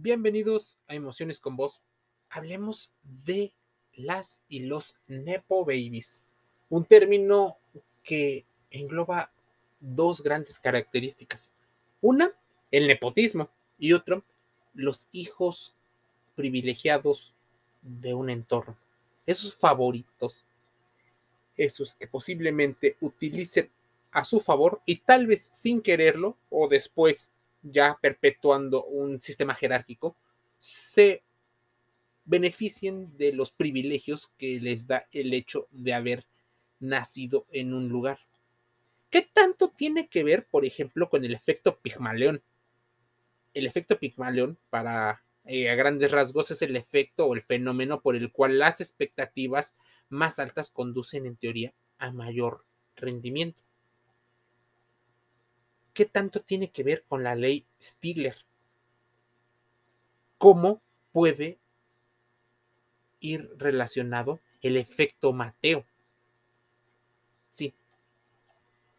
Bienvenidos a Emociones con Vos. Hablemos de las y los Nepo Babies, un término que engloba dos grandes características. Una, el nepotismo y otro, los hijos privilegiados de un entorno. Esos favoritos, esos que posiblemente utilicen a su favor y tal vez sin quererlo o después ya perpetuando un sistema jerárquico, se beneficien de los privilegios que les da el hecho de haber nacido en un lugar. ¿Qué tanto tiene que ver, por ejemplo, con el efecto Pigmaleón? El efecto Pigmaleón, para eh, a grandes rasgos, es el efecto o el fenómeno por el cual las expectativas más altas conducen, en teoría, a mayor rendimiento. ¿Qué tanto tiene que ver con la ley Stigler? ¿Cómo puede ir relacionado el efecto Mateo? Sí,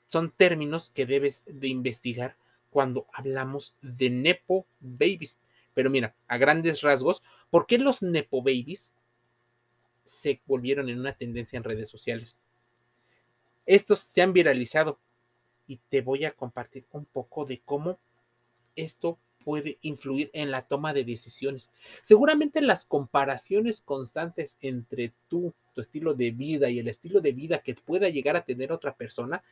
son términos que debes de investigar cuando hablamos de Nepo Babies. Pero mira, a grandes rasgos, ¿por qué los Nepo Babies se volvieron en una tendencia en redes sociales? Estos se han viralizado y te voy a compartir un poco de cómo esto puede influir en la toma de decisiones. Seguramente las comparaciones constantes entre tú, tu estilo de vida y el estilo de vida que pueda llegar a tener otra persona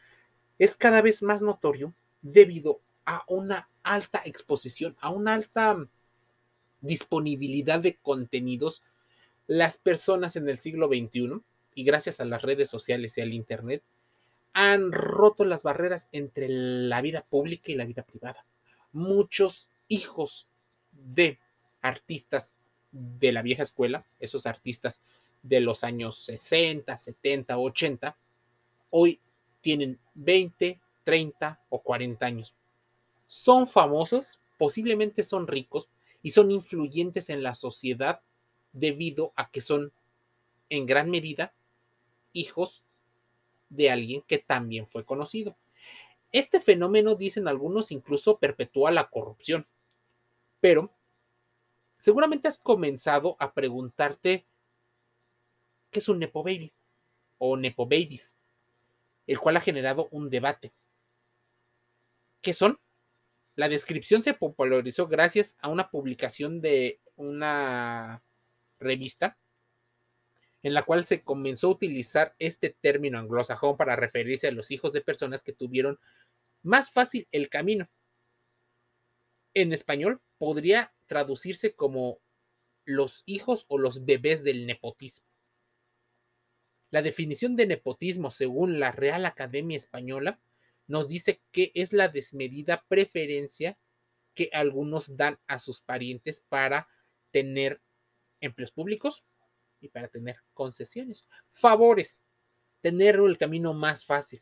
es cada vez más notorio debido a una alta exposición, a una alta disponibilidad de contenidos. Las personas en el siglo XXI, y gracias a las redes sociales y al Internet, han roto las barreras entre la vida pública y la vida privada. Muchos hijos de artistas de la vieja escuela, esos artistas de los años 60, 70, 80, hoy tienen 20, 30 o 40 años. Son famosos, posiblemente son ricos y son influyentes en la sociedad debido a que son en gran medida hijos de alguien que también fue conocido. Este fenómeno, dicen algunos, incluso perpetúa la corrupción. Pero seguramente has comenzado a preguntarte qué es un Nepo Baby o Nepo Babies, el cual ha generado un debate. ¿Qué son? La descripción se popularizó gracias a una publicación de una revista en la cual se comenzó a utilizar este término anglosajón para referirse a los hijos de personas que tuvieron más fácil el camino. En español podría traducirse como los hijos o los bebés del nepotismo. La definición de nepotismo, según la Real Academia Española, nos dice que es la desmedida preferencia que algunos dan a sus parientes para tener empleos públicos, y para tener concesiones, favores, tener el camino más fácil.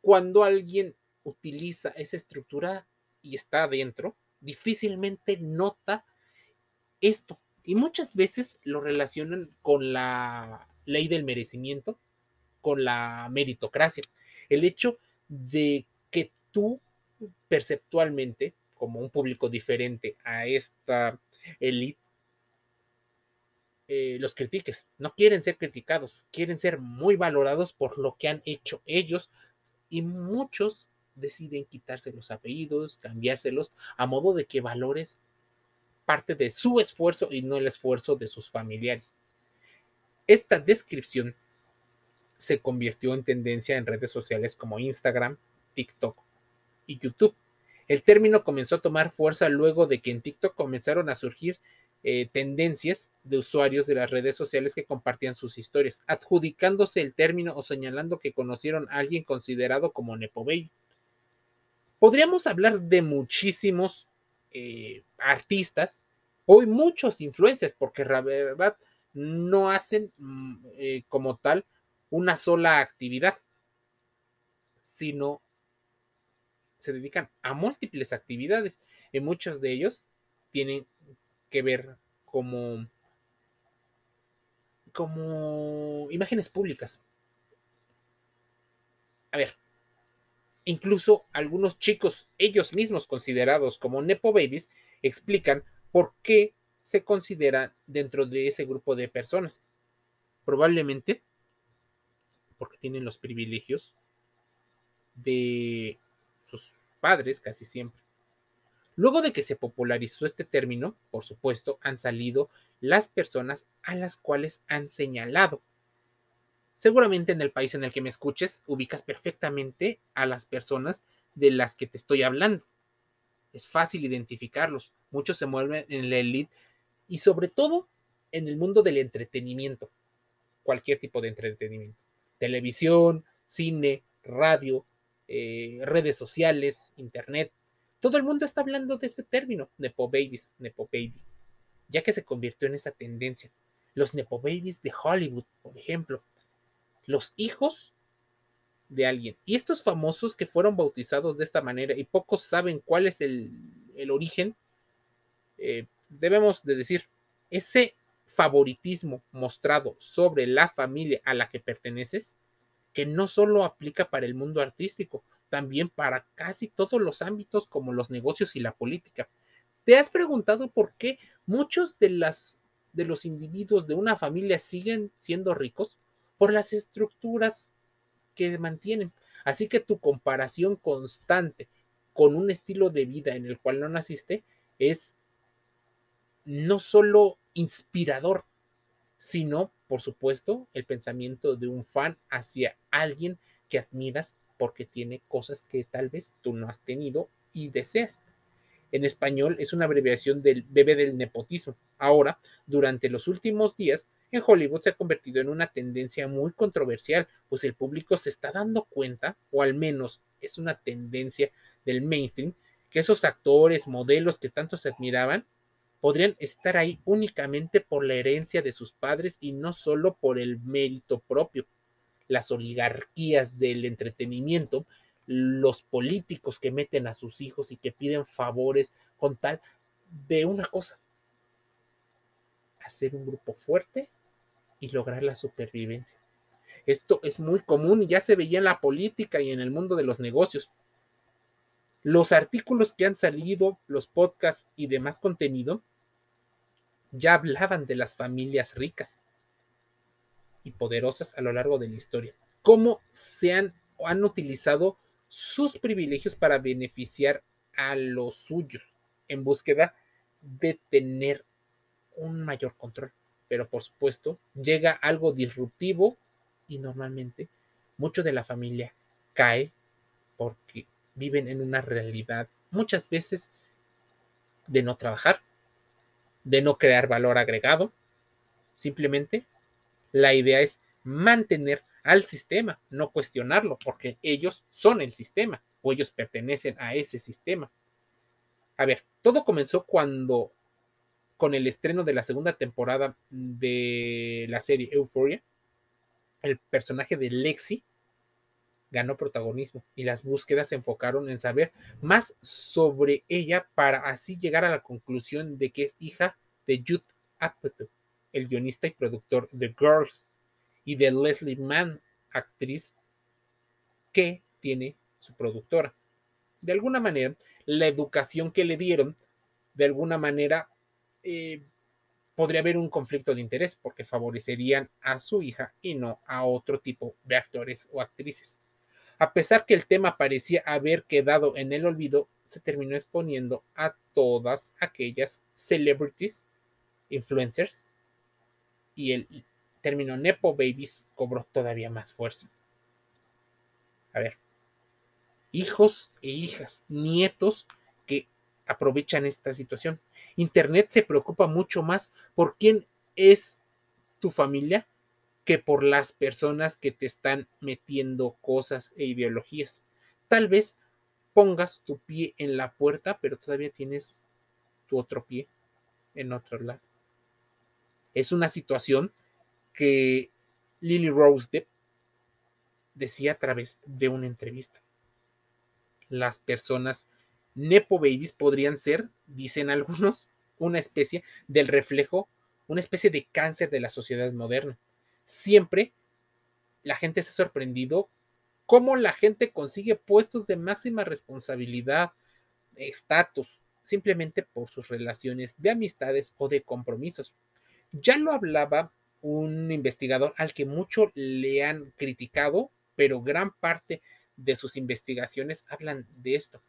Cuando alguien utiliza esa estructura y está adentro, difícilmente nota esto. Y muchas veces lo relacionan con la ley del merecimiento, con la meritocracia. El hecho de que tú perceptualmente, como un público diferente a esta élite, eh, los critiques. No quieren ser criticados, quieren ser muy valorados por lo que han hecho ellos y muchos deciden quitarse los apellidos, cambiárselos a modo de que valores parte de su esfuerzo y no el esfuerzo de sus familiares. Esta descripción se convirtió en tendencia en redes sociales como Instagram, TikTok y YouTube. El término comenzó a tomar fuerza luego de que en TikTok comenzaron a surgir eh, tendencias de usuarios de las redes sociales que compartían sus historias, adjudicándose el término o señalando que conocieron a alguien considerado como Nepo Baby. Podríamos hablar de muchísimos eh, artistas, hoy muchos influencers, porque la verdad no hacen mm, eh, como tal una sola actividad, sino se dedican a múltiples actividades y muchos de ellos tienen que ver como, como imágenes públicas. A ver, incluso algunos chicos, ellos mismos considerados como Nepo Babies, explican ¿por qué se considera dentro de ese grupo de personas? Probablemente porque tienen los privilegios de sus padres casi siempre. Luego de que se popularizó este término, por supuesto, han salido las personas a las cuales han señalado. Seguramente en el país en el que me escuches ubicas perfectamente a las personas de las que te estoy hablando. Es fácil identificarlos. Muchos se mueven en la elite y sobre todo en el mundo del entretenimiento. Cualquier tipo de entretenimiento. Televisión, cine, radio, eh, redes sociales, internet. Todo el mundo está hablando de este término, Nepo Babies, Nepo Baby, ya que se convirtió en esa tendencia. Los Nepo Babies de Hollywood, por ejemplo. Los hijos de alguien. Y estos famosos que fueron bautizados de esta manera y pocos saben cuál es el, origen, eh, debemos de decir, ese favoritismo mostrado sobre la familia a la que perteneces que no solo aplica para el mundo artístico, también para casi todos los ámbitos como los negocios y la política. ¿Te has preguntado por qué muchos de, las, de los individuos de una familia siguen siendo ricos? Por las estructuras que mantienen. Así que tu comparación constante con un estilo de vida en el cual no naciste es no solo inspirador, sino por supuesto, el pensamiento de un fan hacia alguien que admiras porque tiene cosas que tal vez tú no has tenido y deseas. En español es una abreviación del bebé del nepotismo. Ahora, durante los últimos días, en Hollywood se ha convertido en una tendencia muy controversial, pues el público se está dando cuenta, o al menos es una tendencia del mainstream, que esos actores, modelos que tanto se admiraban, podrían estar ahí únicamente por la herencia de sus padres y no solo por el mérito propio. Las oligarquías del entretenimiento, los políticos que meten a sus hijos y que piden favores con tal de una cosa, hacer un grupo fuerte y lograr la supervivencia. Esto es muy común y ya se veía en la política y en el mundo de los negocios. Los artículos que han salido, los podcasts y demás contenido ya hablaban de las familias ricas y poderosas a lo largo de la historia. Cómo se han, han utilizado sus privilegios para beneficiar a los suyos en búsqueda de tener un mayor control. Pero por supuesto, llega algo disruptivo y normalmente mucho de la familia cae porque viven en una realidad muchas veces de no trabajar, de no crear valor agregado. Simplemente la idea es mantener al sistema, no cuestionarlo, porque ellos son el sistema o ellos pertenecen a ese sistema. A ver, todo comenzó cuando, con el estreno de la segunda temporada de la serie Euphoria, el personaje de Lexi ganó protagonismo y las búsquedas se enfocaron en saber más sobre ella para así llegar a la conclusión de que es hija de Judd Apatow, el guionista y productor de Girls, y de Leslie Mann, actriz que tiene su productora. De alguna manera, la educación que le dieron, de alguna manera, eh, podría haber un conflicto de interés porque favorecerían a su hija y no a otro tipo de actores o actrices. A pesar que el tema parecía haber quedado en el olvido, se terminó exponiendo a todas aquellas celebrities, influencers, y el término Nepo Babies cobró todavía más fuerza. A ver, hijos e hijas, nietos que aprovechan esta situación. Internet se preocupa mucho más por quién es tu familia que por las personas que te están metiendo cosas e ideologías. Tal vez pongas tu pie en la puerta, pero todavía tienes tu otro pie en otro lado. Es una situación que Lily Rose Depp decía a través de una entrevista. Las personas Nepo Babies podrían ser, dicen algunos, una especie del reflejo, una especie de cáncer de la sociedad moderna siempre la gente se ha sorprendido cómo la gente consigue puestos de máxima responsabilidad, estatus, simplemente por sus relaciones de amistades o de compromisos. Ya lo hablaba un investigador al que mucho le han criticado, pero gran parte de sus investigaciones hablan de esto.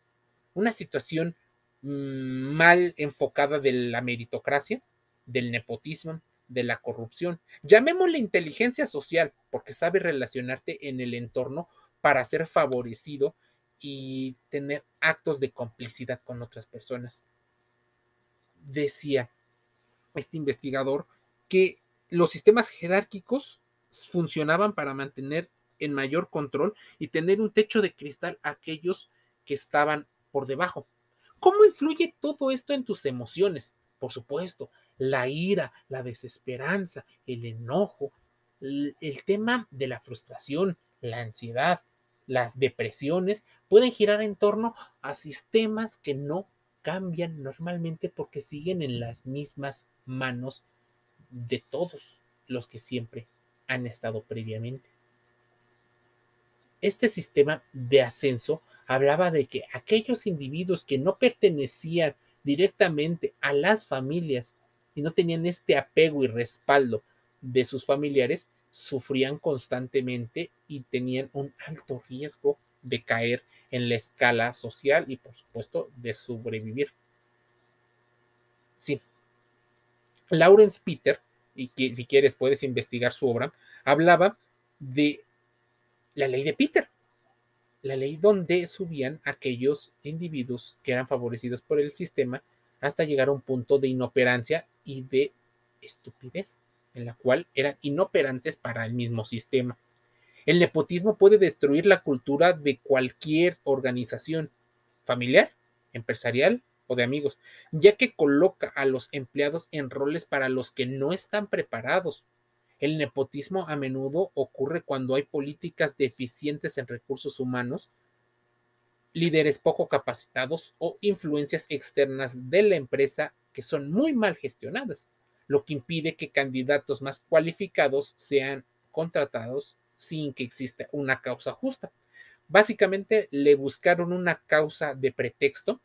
Una situación mm, mal enfocada de la meritocracia, del nepotismo, de la corrupción. Llamémosle inteligencia social, porque sabe relacionarte en el entorno para ser favorecido y tener actos de complicidad con otras personas. Decía este investigador que los sistemas jerárquicos funcionaban para mantener en mayor control y tener un techo de cristal a aquellos que estaban por debajo. ¿Cómo influye todo esto en tus emociones? Por supuesto, la ira, la desesperanza, el enojo, el, tema de la frustración, la ansiedad, las depresiones pueden girar en torno a sistemas que no cambian normalmente porque siguen en las mismas manos de todos los que siempre han estado previamente. Este sistema de ascenso hablaba de que aquellos individuos que no pertenecían directamente a las familias y no tenían este apego y respaldo de sus familiares, sufrían constantemente y tenían un alto riesgo de caer en la escala social y por supuesto de sobrevivir. Sí. Lawrence Peter, y que si quieres puedes investigar su obra, hablaba de la ley de Peter, la ley donde subían aquellos individuos que eran favorecidos por el sistema hasta llegar a un punto de inoperancia y de estupidez en la cual eran inoperantes para el mismo sistema. El nepotismo puede destruir la cultura de cualquier organización familiar, empresarial o de amigos, ya que coloca a los empleados en roles para los que no están preparados. El nepotismo a menudo ocurre cuando hay políticas deficientes en recursos humanos, líderes poco capacitados o influencias externas de la empresa que son muy mal gestionadas lo que impide que candidatos más cualificados sean contratados sin que exista una causa justa. Básicamente le buscaron una causa de pretexto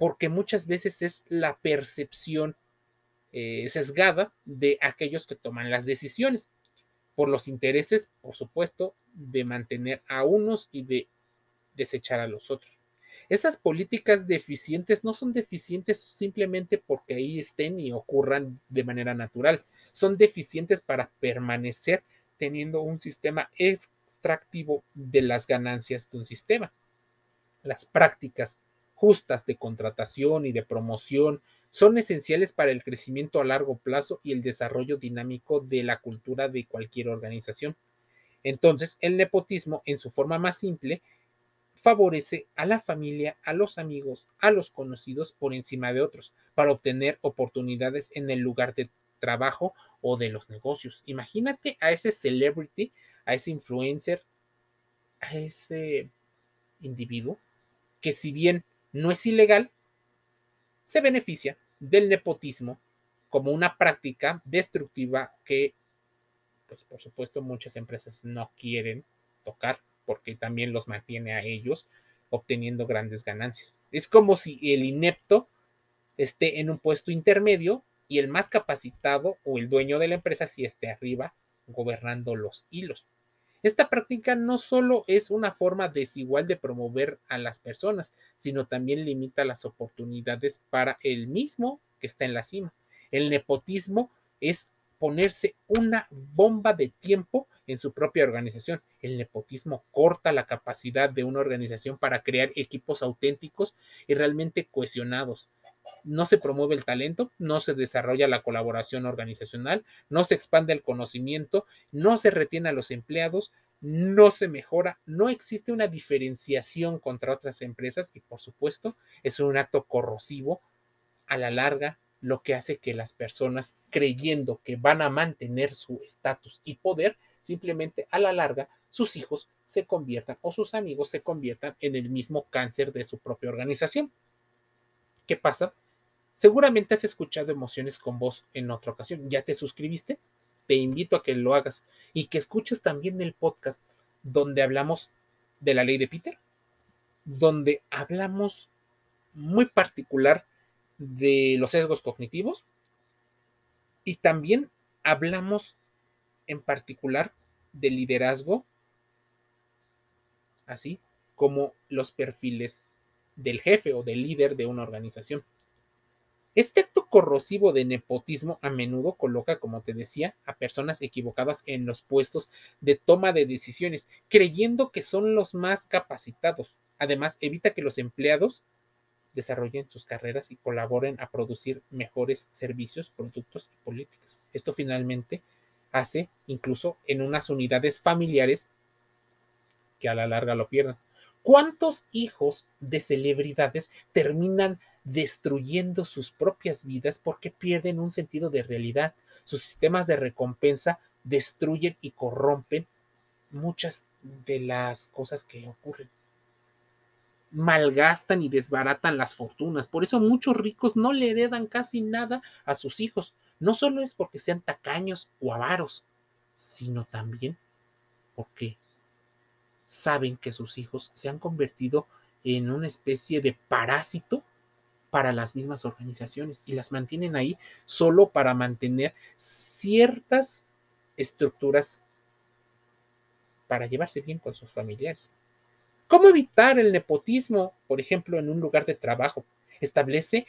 porque muchas veces es la percepción eh, sesgada de aquellos que toman las decisiones por los intereses, por supuesto, de mantener a unos y de desechar a los otros. Esas políticas deficientes no son deficientes simplemente porque ahí estén y ocurran de manera natural. Son deficientes para permanecer teniendo un sistema extractivo de las ganancias de un sistema. Las prácticas justas de contratación y de promoción son esenciales para el crecimiento a largo plazo y el desarrollo dinámico de la cultura de cualquier organización. Entonces, el nepotismo, en su forma más simple, favorece a la familia, a los amigos, a los conocidos por encima de otros, para obtener oportunidades en el lugar de trabajo o de los negocios. Imagínate a ese celebrity, a ese influencer, a ese individuo que si bien no es ilegal, se beneficia del nepotismo como una práctica destructiva que, pues por supuesto, muchas empresas no quieren tocar porque también los mantiene a ellos obteniendo grandes ganancias. Es como si el inepto esté en un puesto intermedio y el más capacitado o el dueño de la empresa si esté arriba gobernando los hilos. Esta práctica no solo es una forma desigual de promover a las personas, sino también limita las oportunidades para el mismo que está en la cima. El nepotismo es ponerse una bomba de tiempo en su propia organización. El nepotismo corta la capacidad de una organización para crear equipos auténticos y realmente cohesionados. No se promueve el talento, no se desarrolla la colaboración organizacional, no se expande el conocimiento, no se retiene a los empleados, no se mejora, no existe una diferenciación contra otras empresas y por supuesto es un acto corrosivo a la larga lo que hace que las personas creyendo que van a mantener su estatus y poder, simplemente a la larga sus hijos se conviertan o sus amigos se conviertan en el mismo cáncer de su propia organización. ¿Qué pasa? Seguramente has escuchado emociones con voz en otra ocasión. ¿Ya te suscribiste? Te invito a que lo hagas y que escuches también el podcast donde hablamos de la ley de Peter, donde hablamos muy particular de los sesgos cognitivos y también hablamos en particular de liderazgo, así como los perfiles del jefe o del líder de una organización. Este acto corrosivo de nepotismo a menudo coloca, como te decía, a personas equivocadas en los puestos de toma de decisiones, creyendo que son los más capacitados. Además, evita que los empleados desarrollen sus carreras y colaboren a producir mejores servicios, productos y políticas. Esto finalmente hace incluso en unas unidades familiares que a la larga lo pierdan. ¿Cuántos hijos de celebridades terminan destruyendo sus propias vidas porque pierden un sentido de realidad? Sus sistemas de recompensa destruyen y corrompen muchas de las cosas que ocurren. Malgastan y desbaratan las fortunas. Por eso muchos ricos no le heredan casi nada a sus hijos. No solo es porque sean tacaños o avaros, sino también porque saben que sus hijos se han convertido en una especie de parásito para las mismas organizaciones y las mantienen ahí solo para mantener ciertas estructuras para llevarse bien con sus familiares. ¿Cómo evitar el nepotismo, por ejemplo, en un lugar de trabajo? Establece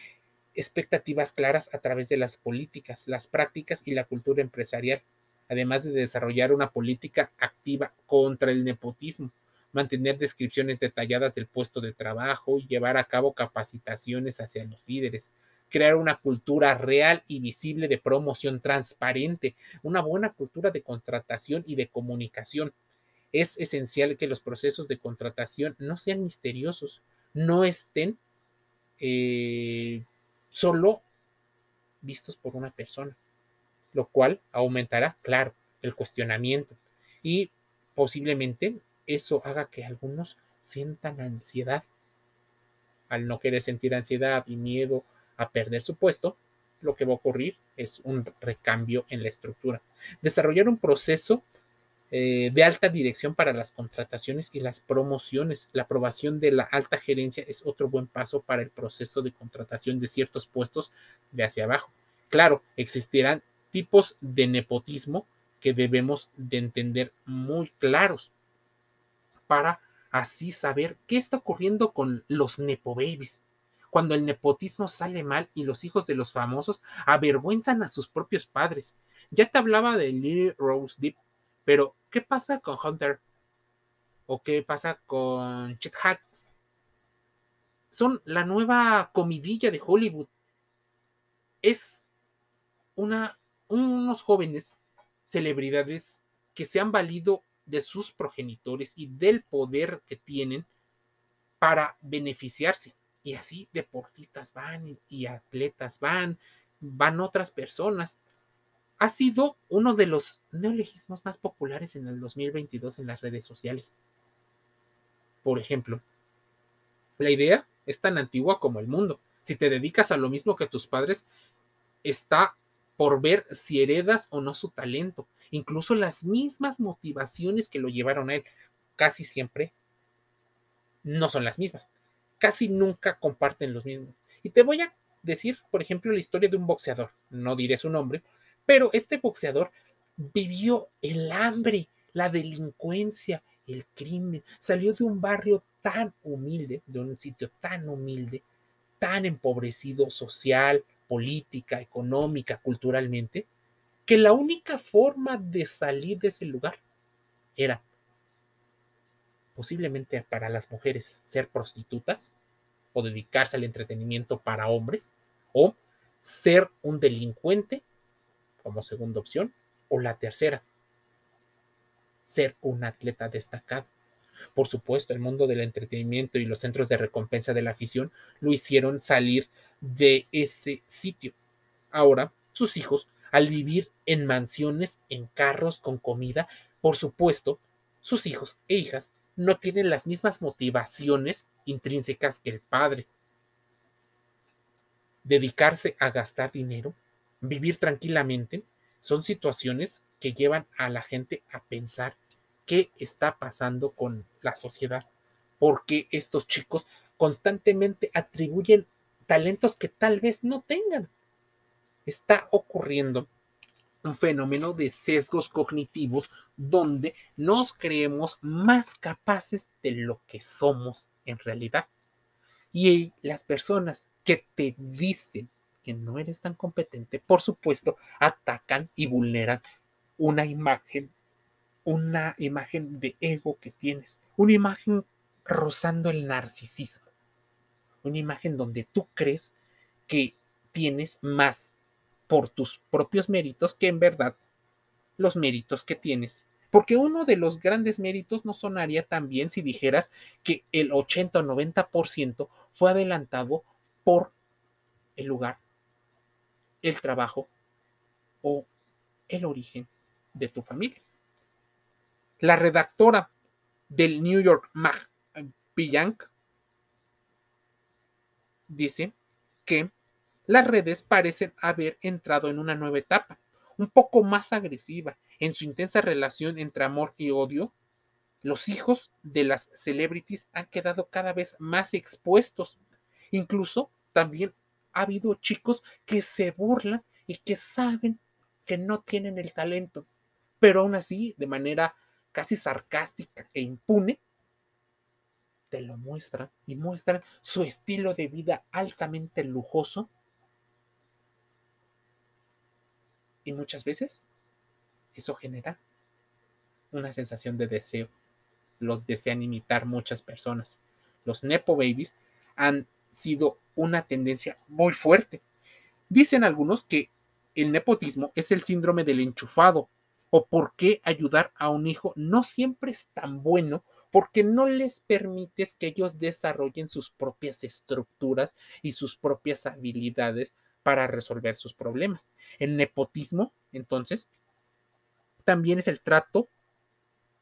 expectativas claras a través de las políticas, las prácticas y la cultura empresarial además de desarrollar una política activa contra el nepotismo, mantener descripciones detalladas del puesto de trabajo y llevar a cabo capacitaciones hacia los líderes, crear una cultura real y visible de promoción transparente, una buena cultura de contratación y de comunicación. Es esencial que los procesos de contratación no sean misteriosos, no estén eh, solo vistos por una persona lo cual aumentará, claro, el cuestionamiento y posiblemente eso haga que algunos sientan ansiedad. Al no querer sentir ansiedad y miedo a perder su puesto, lo que va a ocurrir es un recambio en la estructura. Desarrollar un proceso eh, de alta dirección para las contrataciones y las promociones. La aprobación de la alta gerencia es otro buen paso para el proceso de contratación de ciertos puestos de hacia abajo. Claro, existirán tipos de nepotismo que debemos de entender muy claros para así saber qué está ocurriendo con los nepo babies. Cuando el nepotismo sale mal y los hijos de los famosos avergüenzan a sus propios padres. Ya te hablaba de Lily Rose Deep, pero ¿qué pasa con Hunter? ¿O qué pasa con Chet Hacks? Son la nueva comidilla de Hollywood. Es una unos jóvenes celebridades que se han valido de sus progenitores y del poder que tienen para beneficiarse. Y así deportistas van y atletas van, van otras personas. Ha sido uno de los neologismos más populares en el 2022 en las redes sociales. Por ejemplo, la idea es tan antigua como el mundo. Si te dedicas a lo mismo que tus padres, está por ver si heredas o no su talento, incluso las mismas motivaciones que lo llevaron a él, casi siempre no son las mismas, casi nunca comparten los mismos. Y te voy a decir, por ejemplo, la historia de un boxeador, no diré su nombre, pero este boxeador vivió el hambre, la delincuencia, el crimen, salió de un barrio tan humilde, de un sitio tan humilde, tan empobrecido social, política, económica, culturalmente, que la única forma de salir de ese lugar era posiblemente para las mujeres ser prostitutas o dedicarse al entretenimiento para hombres o ser un delincuente como segunda opción o la tercera, ser un atleta destacado. Por supuesto, el mundo del entretenimiento y los centros de recompensa de la afición lo hicieron salir de ese sitio. Ahora, sus hijos, al vivir en mansiones, en carros, con comida, por supuesto, sus hijos e hijas no tienen las mismas motivaciones intrínsecas que el padre. Dedicarse a gastar dinero, vivir tranquilamente, son situaciones que llevan a la gente a pensar qué está pasando con la sociedad, porque estos chicos constantemente atribuyen talentos que tal vez no tengan. Está ocurriendo un fenómeno de sesgos cognitivos donde nos creemos más capaces de lo que somos en realidad. Y las personas que te dicen que no eres tan competente, por supuesto, atacan y vulneran una imagen, una imagen de ego que tienes, una imagen rozando el narcisismo, una imagen donde tú crees que tienes más por tus propios méritos que en verdad los méritos que tienes. Porque uno de los grandes méritos no sonaría tan bien si dijeras que el 80 o 90% fue adelantado por el lugar, el trabajo o el origen de tu familia. La redactora del New York Mag Pillank dice que las redes parecen haber entrado en una nueva etapa, un poco más agresiva, en su intensa relación entre amor y odio. Los hijos de las celebrities han quedado cada vez más expuestos. Incluso también ha habido chicos que se burlan y que saben que no tienen el talento, pero aún así, de manera casi sarcástica e impune, te lo muestran y muestran su estilo de vida altamente lujoso Y muchas veces eso genera una sensación de deseo. Los desean imitar muchas personas. Los Nepo Babies han sido una tendencia muy fuerte. Dicen algunos que el nepotismo es el síndrome del enchufado o por qué ayudar a un hijo no siempre es tan bueno porque no les permites que ellos desarrollen sus propias estructuras y sus propias habilidades para resolver sus problemas. El nepotismo, entonces, también es el trato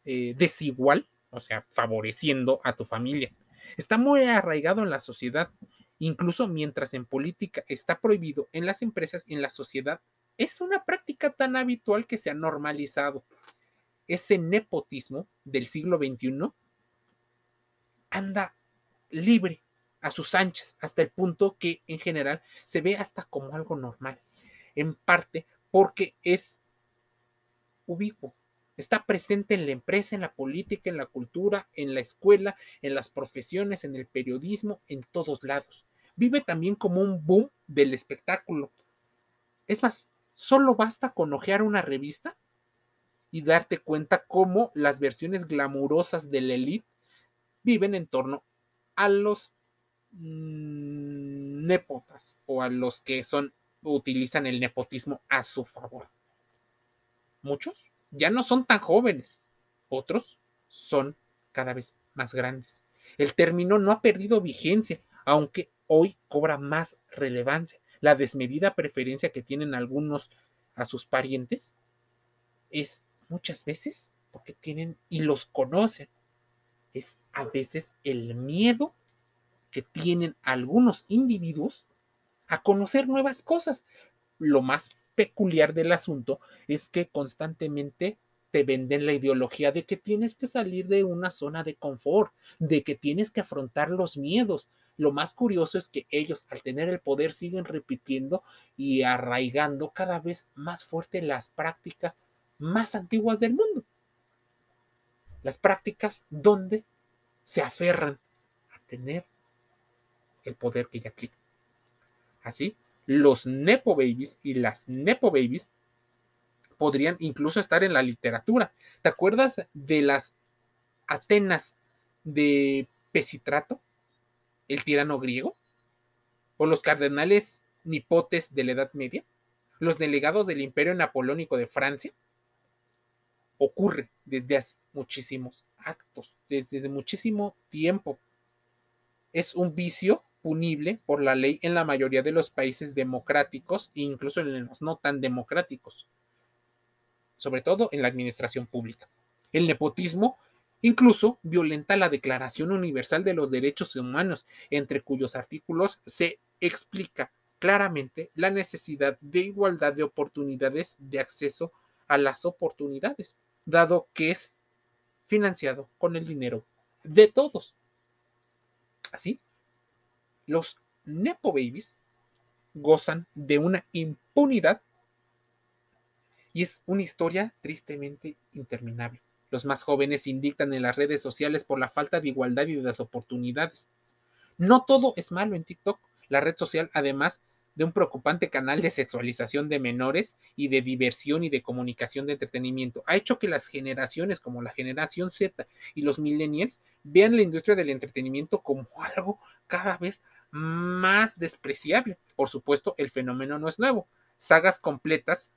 eh, desigual, o sea, favoreciendo a tu familia. Está muy arraigado en la sociedad, incluso mientras en política está prohibido, en las empresas en la sociedad es una práctica tan habitual que se ha normalizado. Ese nepotismo del siglo XXI anda libre a sus anchas, hasta el punto que en general se ve hasta como algo normal, en parte porque es ubicuo, está presente en la empresa, en la política, en la cultura, en la escuela, en las profesiones, en el periodismo, en todos lados. Vive también como un boom del espectáculo. Es más, solo basta con ojear una revista y darte cuenta cómo las versiones glamurosas de la elite viven en torno a los nepotas o a los que son utilizan el nepotismo a su favor. Muchos ya no son tan jóvenes, otros son cada vez más grandes. El término no ha perdido vigencia, aunque hoy cobra más relevancia. La desmedida preferencia que tienen algunos a sus parientes es muchas veces porque tienen y los conocen. Es a veces el miedo que tienen algunos individuos a conocer nuevas cosas. Lo más peculiar del asunto es que constantemente te venden la ideología de que tienes que salir de una zona de confort, de que tienes que afrontar los miedos. Lo más curioso es que ellos, al tener el poder, siguen repitiendo y arraigando cada vez más fuerte las prácticas más antiguas del mundo. Las prácticas donde se aferran a tener el poder que ya tiene. Así, los Nepo Babies y las Nepo Babies podrían incluso estar en la literatura. ¿Te acuerdas de las Atenas de Pesitrato, el tirano griego? ¿O los cardenales nipotes de la Edad Media? ¿Los delegados del Imperio Napoleónico de Francia? Ocurre desde hace muchísimos actos, desde muchísimo tiempo. Es un vicio punible por la ley en la mayoría de los países democráticos e incluso en los no tan democráticos, sobre todo en la administración pública. El nepotismo incluso violenta la Declaración Universal de los Derechos Humanos, entre cuyos artículos se explica claramente la necesidad de igualdad de oportunidades de acceso a las oportunidades, dado que es financiado con el dinero de todos. Así, los Nepo Babies gozan de una impunidad y es una historia tristemente interminable. Los más jóvenes indican en las redes sociales por la falta de igualdad y de las oportunidades. No todo es malo en TikTok. La red social, además de un preocupante canal de sexualización de menores y de diversión y de comunicación de entretenimiento, ha hecho que las generaciones como la generación Z y los millennials vean la industria del entretenimiento como algo cada vez más despreciable. Por supuesto, el fenómeno no es nuevo. Sagas completas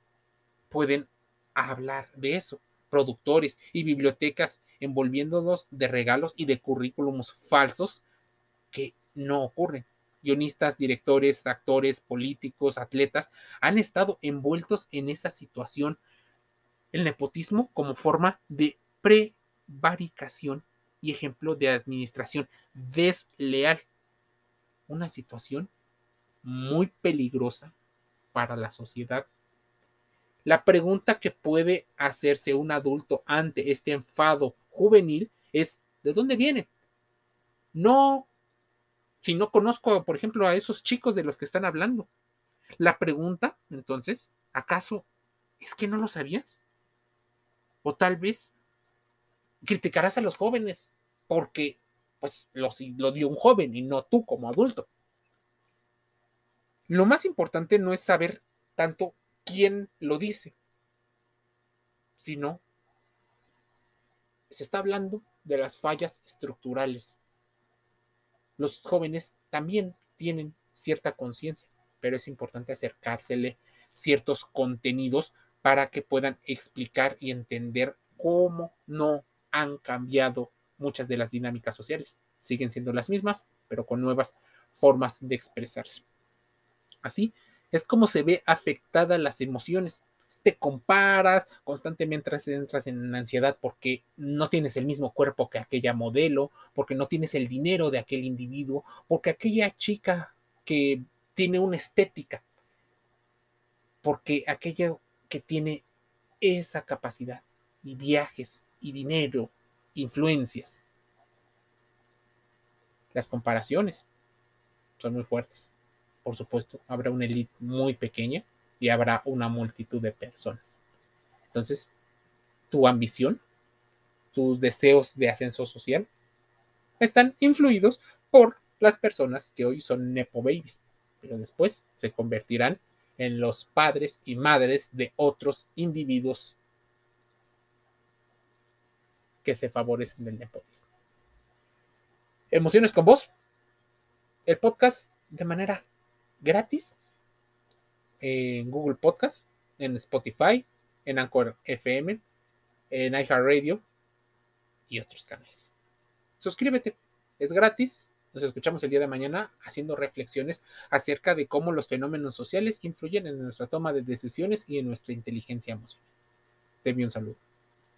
pueden hablar de eso productores y bibliotecas envolviéndonos de regalos y de currículums falsos que no ocurren. Guionistas, directores, actores, políticos, atletas han estado envueltos en esa situación. El nepotismo como forma de prevaricación y ejemplo de administración desleal. Una situación muy peligrosa para la sociedad la pregunta que puede hacerse un adulto ante este enfado juvenil es, ¿de dónde viene? No, si no conozco, por ejemplo, a esos chicos de los que están hablando. La pregunta, entonces, ¿acaso es que no lo sabías? O tal vez criticarás a los jóvenes porque pues lo, dio un joven y no tú como adulto. Lo más importante no es saber tanto quién lo dice, sino se está hablando de las fallas estructurales. Los jóvenes también tienen cierta conciencia, pero es importante acercársele ciertos contenidos para que puedan explicar y entender cómo no han cambiado muchas de las dinámicas sociales. Siguen siendo las mismas, pero con nuevas formas de expresarse. Así es como se ve afectada las emociones. Te comparas, constantemente entras en ansiedad porque no tienes el mismo cuerpo que aquella modelo, porque no tienes el dinero de aquel individuo, porque aquella chica que tiene una estética, porque aquella que tiene esa capacidad y viajes y dinero, influencias. Las comparaciones son muy fuertes por supuesto, habrá una élite muy pequeña y habrá una multitud de personas. Entonces, tu ambición, tus deseos de ascenso social, están influidos por las personas que hoy son Nepo Babies, pero después se convertirán en los padres y madres de otros individuos que se favorecen del nepotismo. Emociones con vos. El podcast de manera gratis en Google Podcast, en Spotify, en Anchor FM, en iHeartRadio y otros canales. Suscríbete, es gratis. Nos escuchamos el día de mañana haciendo reflexiones acerca de cómo los fenómenos sociales influyen en nuestra toma de decisiones y en nuestra inteligencia emocional. Te envío un saludo.